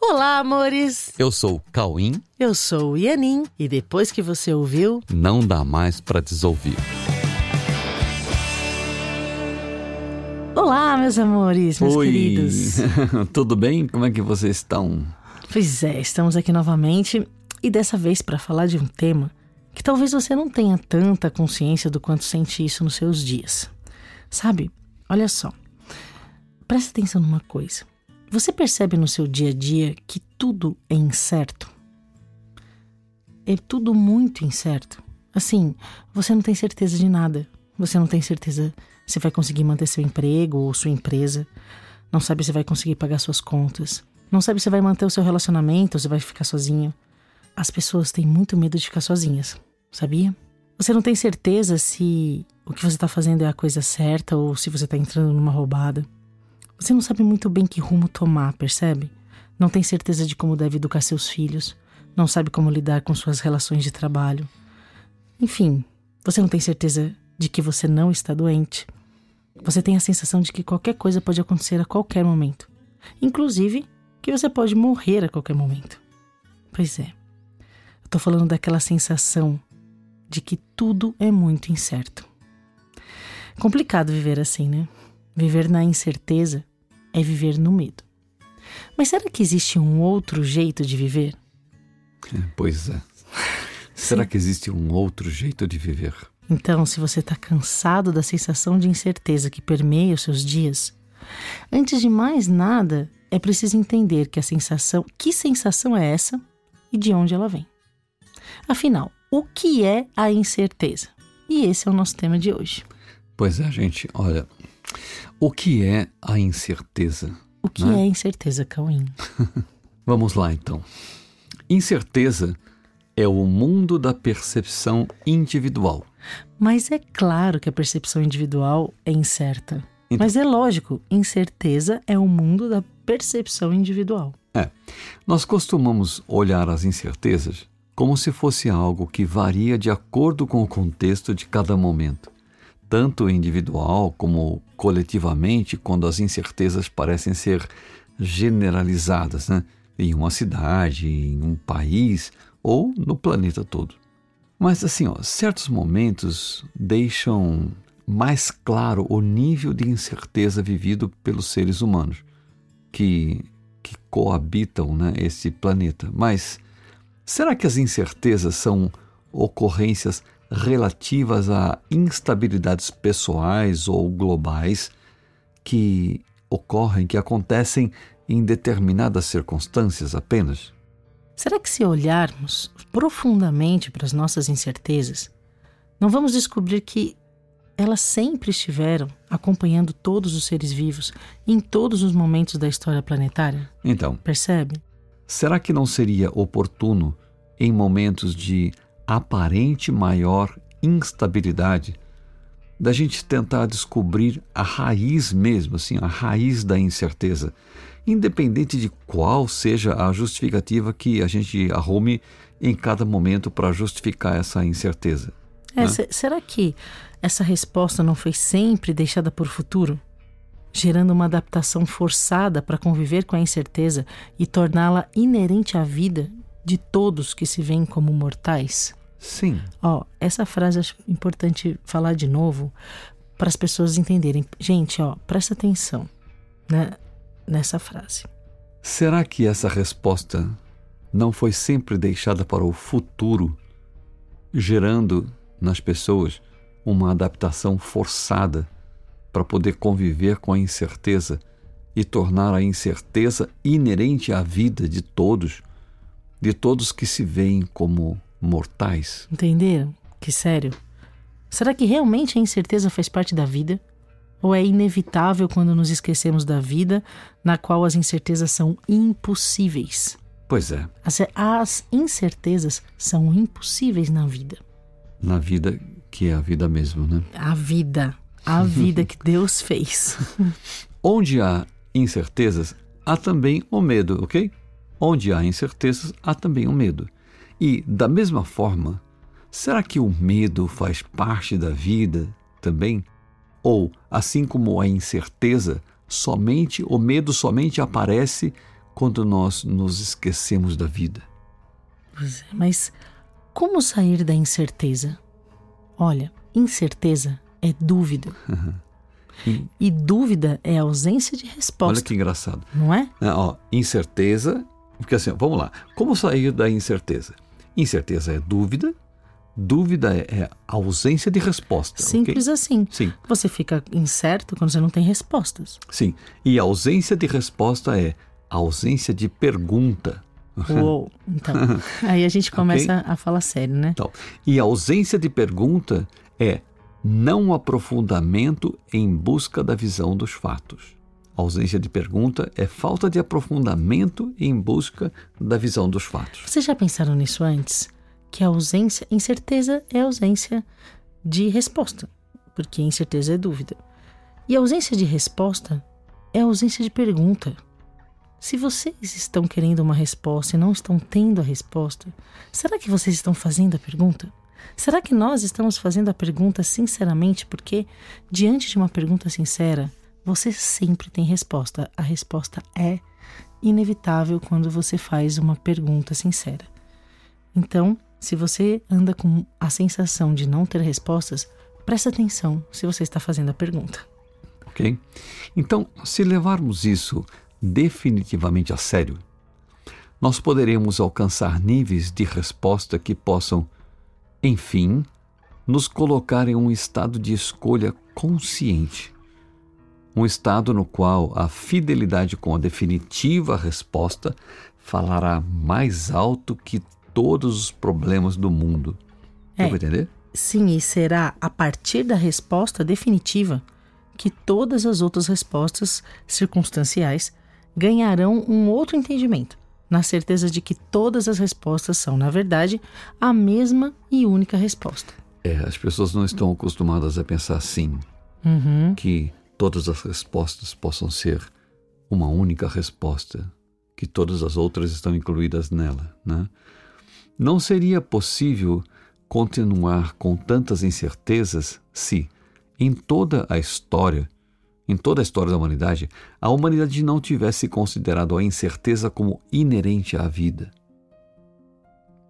Olá, amores! Eu sou o Cauim. Eu sou o Ianin e depois que você ouviu, não dá mais para desouvir. Olá, meus amores, meus Oi. queridos. Tudo bem? Como é que vocês estão? Pois é, estamos aqui novamente e dessa vez para falar de um tema que talvez você não tenha tanta consciência do quanto sente isso nos seus dias. Sabe? Olha só. Presta atenção numa coisa. Você percebe no seu dia a dia que tudo é incerto? É tudo muito incerto. Assim, você não tem certeza de nada. Você não tem certeza se vai conseguir manter seu emprego ou sua empresa. Não sabe se vai conseguir pagar suas contas. Não sabe se vai manter o seu relacionamento ou se vai ficar sozinho. As pessoas têm muito medo de ficar sozinhas, sabia? Você não tem certeza se o que você está fazendo é a coisa certa ou se você está entrando numa roubada. Você não sabe muito bem que rumo tomar, percebe? Não tem certeza de como deve educar seus filhos. Não sabe como lidar com suas relações de trabalho. Enfim, você não tem certeza de que você não está doente. Você tem a sensação de que qualquer coisa pode acontecer a qualquer momento. Inclusive, que você pode morrer a qualquer momento. Pois é. Eu tô falando daquela sensação de que tudo é muito incerto. Complicado viver assim, né? Viver na incerteza é viver no medo. Mas será que existe um outro jeito de viver? É, pois é. Será que existe um outro jeito de viver? Então, se você está cansado da sensação de incerteza que permeia os seus dias, antes de mais nada, é preciso entender que a sensação, que sensação é essa e de onde ela vem. Afinal, o que é a incerteza? E esse é o nosso tema de hoje. Pois é, gente, olha, o que é a incerteza? O que né? é incerteza, Cauim? Vamos lá então. Incerteza é o mundo da percepção individual. Mas é claro que a percepção individual é incerta. Então- Mas é lógico, incerteza é o mundo da percepção individual. É, nós costumamos olhar as incertezas como se fosse algo que varia de acordo com o contexto de cada momento, tanto individual como coletivamente, quando as incertezas parecem ser generalizadas, né? em uma cidade, em um país ou no planeta todo. Mas assim, ó, certos momentos deixam mais claro o nível de incerteza vivido pelos seres humanos que, que coabitam né, esse planeta. Mas será que as incertezas são ocorrências relativas a instabilidades pessoais ou globais que ocorrem, que acontecem em determinadas circunstâncias apenas? Será que se olharmos profundamente para as nossas incertezas, não vamos descobrir que elas sempre estiveram acompanhando todos os seres vivos em todos os momentos da história planetária? Então, Percebe? será que não seria oportuno, em momentos de aparente maior instabilidade, da gente tentar descobrir a raiz mesmo, assim, a raiz da incerteza, independente de qual seja a justificativa que a gente arrume em cada momento para justificar essa incerteza. É, né? se- será que essa resposta não foi sempre deixada por futuro? Gerando uma adaptação forçada para conviver com a incerteza e torná-la inerente à vida de todos que se veem como mortais? Sim, Ó, essa frase acho importante falar de novo para as pessoas entenderem. Gente, ó, presta atenção né, nessa frase. será que essa resposta não foi sempre deixada para o futuro, gerando nas pessoas uma adaptação forçada para poder conviver com a incerteza e tornar a incerteza inerente à vida de todos, de todos que se veem como mortais? Entenderam? Que sério? Será que realmente a incerteza faz parte da vida? Ou é inevitável quando nos esquecemos da vida, na qual as incertezas são impossíveis? Pois é, As, as incertezas são impossíveis na vida. na vida que é a vida mesmo, né? A vida. A vida que Deus fez. Onde há incertezas, há também o medo, ok? Onde há incertezas, há também o medo. E, da mesma forma, será que o medo faz parte da vida também? Ou, assim como a incerteza, somente o medo somente aparece quando nós nos esquecemos da vida. Pois é, mas como sair da incerteza? Olha, incerteza é dúvida. E- E dúvida é ausência de resposta. Olha que engraçado. Não é? né, ó, incerteza, porque assim, vamos lá. Como sair da incerteza? Incerteza é dúvida, dúvida é, é ausência de resposta. Simples assim. Sim, Você fica incerto quando você não tem respostas. sim. E ausência de resposta é ausência de pergunta. Uou. Então, aí a gente começa a falar sério, né? Então, e ausência de pergunta é não aprofundamento em busca da visão dos fatos. Ausência de pergunta é falta de aprofundamento em busca da visão dos fatos. Vocês já pensaram nisso antes? Que a ausência, incerteza é ausência de resposta, porque incerteza é dúvida. E a ausência de resposta é ausência de pergunta. Se vocês estão querendo uma resposta e não estão tendo a resposta, será que vocês estão fazendo a pergunta? Será que nós estamos fazendo a pergunta sinceramente? Porque, diante de uma pergunta sincera, você sempre tem resposta. A resposta é inevitável quando você faz uma pergunta sincera. Então, se você anda com a sensação de não ter respostas, presta atenção se você está fazendo a pergunta. ok? Então, se levarmos isso definitivamente a sério, nós poderemos alcançar níveis de resposta que possam, enfim, nos colocar em um estado de escolha consciente. Um estado no qual a fidelidade com a definitiva resposta falará mais alto que todos os problemas do mundo. É. Deu entender? Sim, e será a partir da resposta definitiva que todas as outras respostas circunstanciais ganharão um outro entendimento, na certeza de que todas as respostas são, na verdade, a mesma e única resposta. É, as pessoas não estão acostumadas a pensar assim. Uhum. que todas as respostas possam ser uma única resposta, que todas as outras estão incluídas nela, né? Não seria possível continuar com tantas incertezas se, em toda a história, em toda a história da humanidade, a humanidade não tivesse considerado a incerteza como inerente à vida.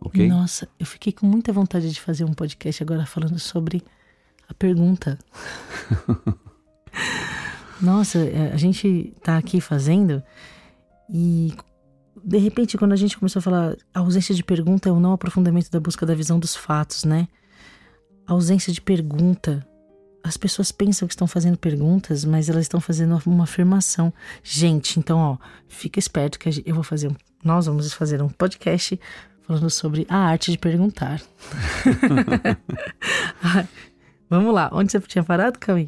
Ok? Nossa, eu fiquei com muita vontade de fazer um podcast agora falando sobre a pergunta. Nossa, é, a gente tá aqui fazendo e de repente quando a gente começou a falar a ausência de pergunta é o não aprofundamento da busca da visão dos fatos, né? A ausência de pergunta. As pessoas pensam que estão fazendo perguntas, mas elas estão fazendo uma afirmação. Gente, então, ó, fica esperto que eu vou fazer um, nós vamos fazer um podcast falando sobre a arte de perguntar. Ai, Vamos lá, onde você tinha parado, Cauim?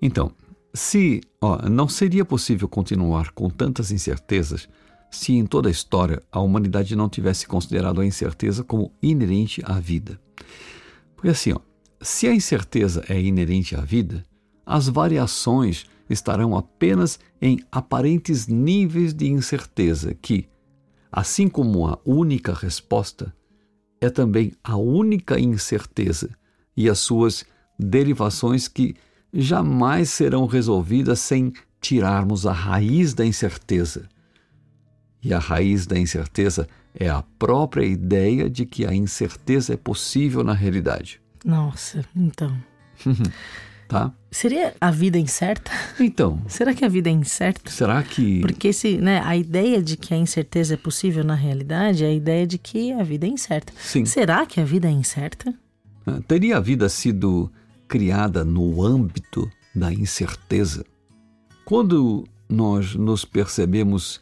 Então, se ó, não seria possível continuar com tantas incertezas se em toda a história a humanidade não tivesse considerado a incerteza como inerente à vida. Porque assim, ó, se a incerteza é inerente à vida, as variações estarão apenas em aparentes níveis de incerteza que, assim como a única resposta, é também a única incerteza e as suas derivações que jamais serão resolvidas sem tirarmos a raiz da incerteza. E a raiz da incerteza é a própria ideia de que a incerteza é possível na realidade, Nossa, então. tá? Seria a vida incerta? Então, Será que a vida é incerta? será que Porque se, né, a ideia de que a incerteza é possível na realidade é a ideia de que a vida é incerta. sim, Será que a vida é incerta? teria a vida sido criada no âmbito da incerteza? Quando nós nos percebemos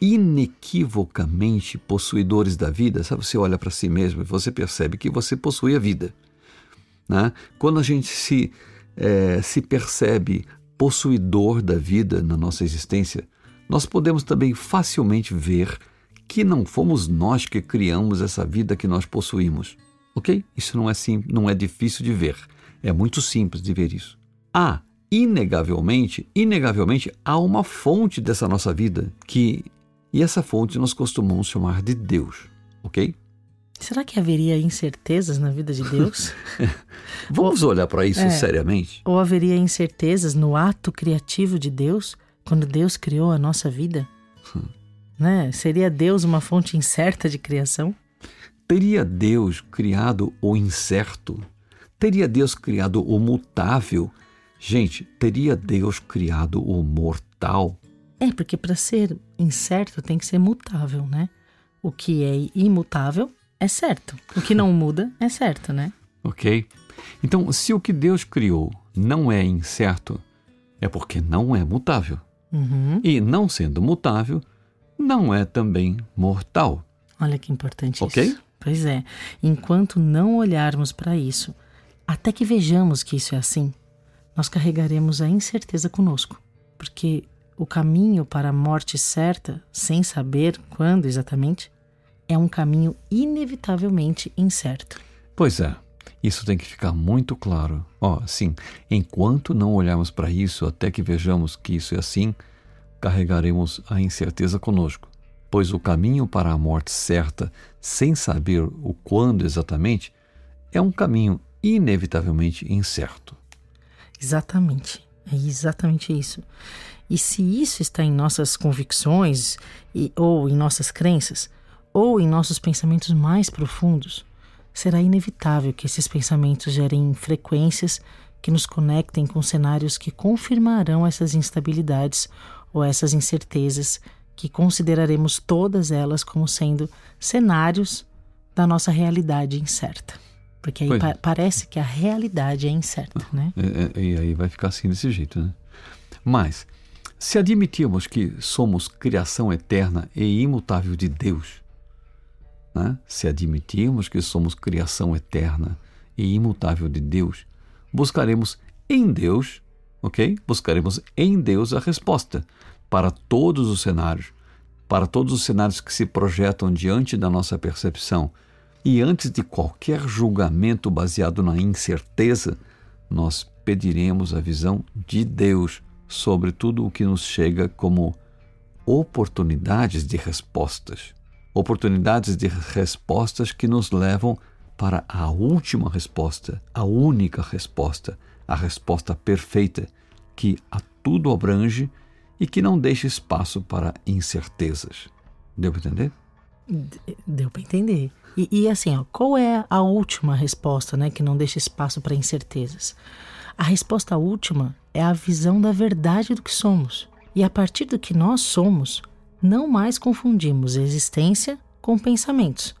inequivocamente possuidores da vida, sabe? Você olha para si mesmo e você percebe que você possui a vida. Né? Quando a gente se, eh, se percebe possuidor da vida na nossa existência, nós podemos também facilmente ver que não fomos nós que criamos essa vida que nós possuímos. Ok? Isso não é, sim, não é difícil de ver. É muito simples de ver isso. Há, inegavelmente, inegavelmente, há uma fonte dessa nossa vida que. E essa fonte nós costumamos chamar de Deus. Ok? Será que haveria incertezas na vida de Deus? Vamos olhar para isso é. seriamente? Ou haveria incertezas no ato criativo de Deus, quando Deus criou a nossa vida? né? Seria Deus uma fonte incerta de criação? Teria Deus criado o incerto? Teria Deus criado o mutável? Gente, teria Deus criado o mortal? É, porque para ser incerto tem que ser mutável, né? O que é imutável é certo. O que não muda é certo, né? Ok. Então, se o que Deus criou não é incerto, é porque não é mutável. Uhum. E não sendo mutável, não é também mortal. Olha que importante Ok? isso. Pois é. Enquanto não olharmos para isso, até que vejamos que isso é assim, nós carregaremos a incerteza conosco. Porque o caminho para a morte certa, sem saber quando exatamente, é um caminho inevitavelmente incerto. Pois é, isso tem que ficar muito claro. Ó, sim, enquanto não olharmos para isso até que vejamos que isso é assim, carregaremos a incerteza conosco. Pois o caminho para a morte certa, sem saber o quando exatamente, é um caminho inevitavelmente incerto. Exatamente. É exatamente isso. E se isso está em nossas convicções, e, ou em nossas crenças, ou em nossos pensamentos mais profundos, será inevitável que esses pensamentos gerem frequências que nos conectem com cenários que confirmarão essas instabilidades ou essas incertezas, que consideraremos todas elas como sendo cenários da nossa realidade incerta. Porque aí Pois é. pa- parece que a realidade é incerta, né? É, é, E aí vai ficar assim desse jeito, né? Mas, se admitirmos que somos criação eterna e imutável de Deus, né? se admitirmos que somos criação eterna e imutável de Deus, buscaremos em Deus, ok? Buscaremos em Deus a resposta para todos os cenários, para todos os cenários que se projetam diante da nossa percepção. E antes de qualquer julgamento baseado na incerteza, nós pediremos a visão de Deus sobre tudo o que nos chega como oportunidades de respostas. Oportunidades de respostas que nos levam para a última resposta, a única resposta, a resposta perfeita, que a tudo abrange e que não deixa espaço para incertezas. Deu para entender? Deu para entender. E, e assim, ó, qual é a última resposta, né, que não deixa espaço para incertezas? A resposta última é a visão da verdade do que somos. E a partir do que nós somos, não mais confundimos existência com pensamentos,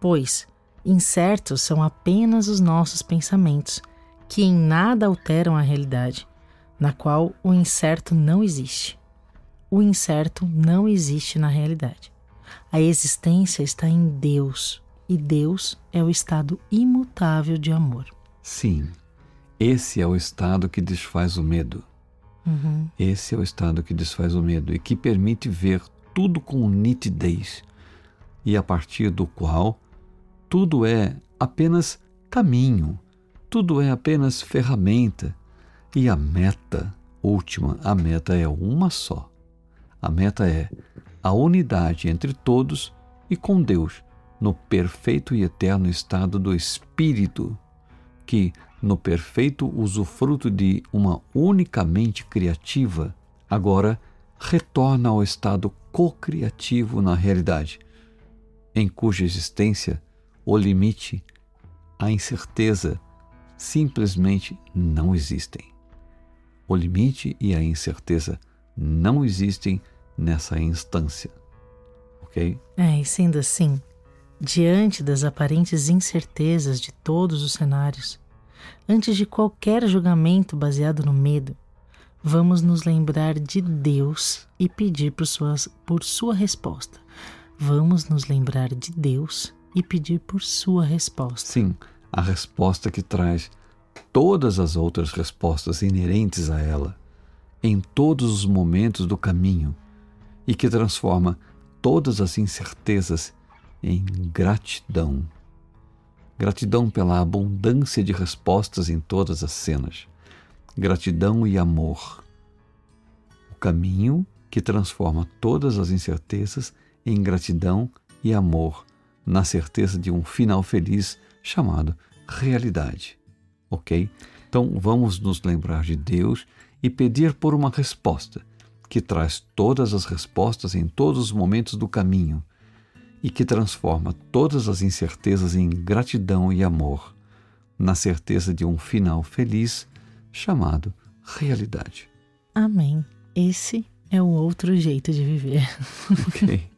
pois incertos são apenas os nossos pensamentos, que em nada alteram a realidade, na qual o incerto não existe. O incerto não existe na realidade. A existência está em Deus e Deus é o estado imutável de amor. Sim, esse é o estado que desfaz o medo. Uhum. Esse é o estado que desfaz o medo e que permite ver tudo com nitidez e a partir do qual tudo é apenas caminho, tudo é apenas ferramenta e a meta última, a meta é uma só. A meta é a unidade entre todos e com Deus no perfeito e eterno estado do Espírito, que, no perfeito usufruto de uma única mente criativa, agora retorna ao estado co-criativo na realidade, em cuja existência o limite, a incerteza simplesmente não existem. O limite e a incerteza não existem nessa instância. Ok? É, e sendo assim, diante das aparentes incertezas de todos os cenários, antes de qualquer julgamento baseado no medo, vamos nos lembrar de Deus e pedir por, suas, por sua resposta. Vamos nos lembrar de Deus e pedir por sua resposta. Sim, a resposta que traz todas as outras respostas inerentes a ela, em todos os momentos do caminho, e que transforma todas as incertezas em gratidão. Gratidão pela abundância de respostas em todas as cenas. Gratidão e amor. O caminho que transforma todas as incertezas em gratidão e amor, na certeza de um final feliz chamado realidade. Ok? Então vamos nos lembrar de Deus e pedir por uma resposta que traz todas as respostas em todos os momentos do caminho e que transforma todas as incertezas em gratidão e amor, na certeza de um final feliz chamado realidade. Amém. Esse é o outro jeito de viver. Ok.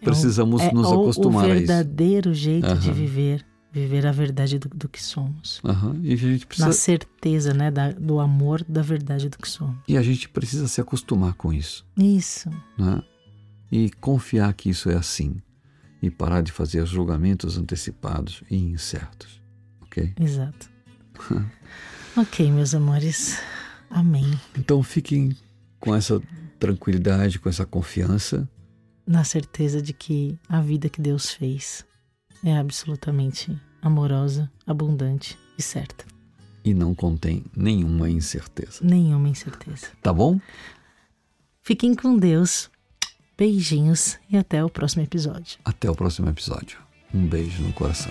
Precisamos é, nos acostumar a isso. O verdadeiro jeito de viver, viver a verdade do, do que somos. Uhum. E a gente precisa... Na certeza, né, da, do amor da verdade do que somos. E a gente precisa se acostumar com isso. Isso. Né? E confiar que isso é assim. E parar de fazer julgamentos antecipados e incertos. Ok? Exato. ok, meus amores. Amém. Então fiquem com essa tranquilidade, com essa confiança na certeza de que a vida que Deus fez é absolutamente amorosa, abundante e certa. E não contém nenhuma incerteza. Nenhuma incerteza. Tá bom? Fiquem com Deus. Beijinhos e até o próximo episódio. Até o próximo episódio. Um beijo no coração.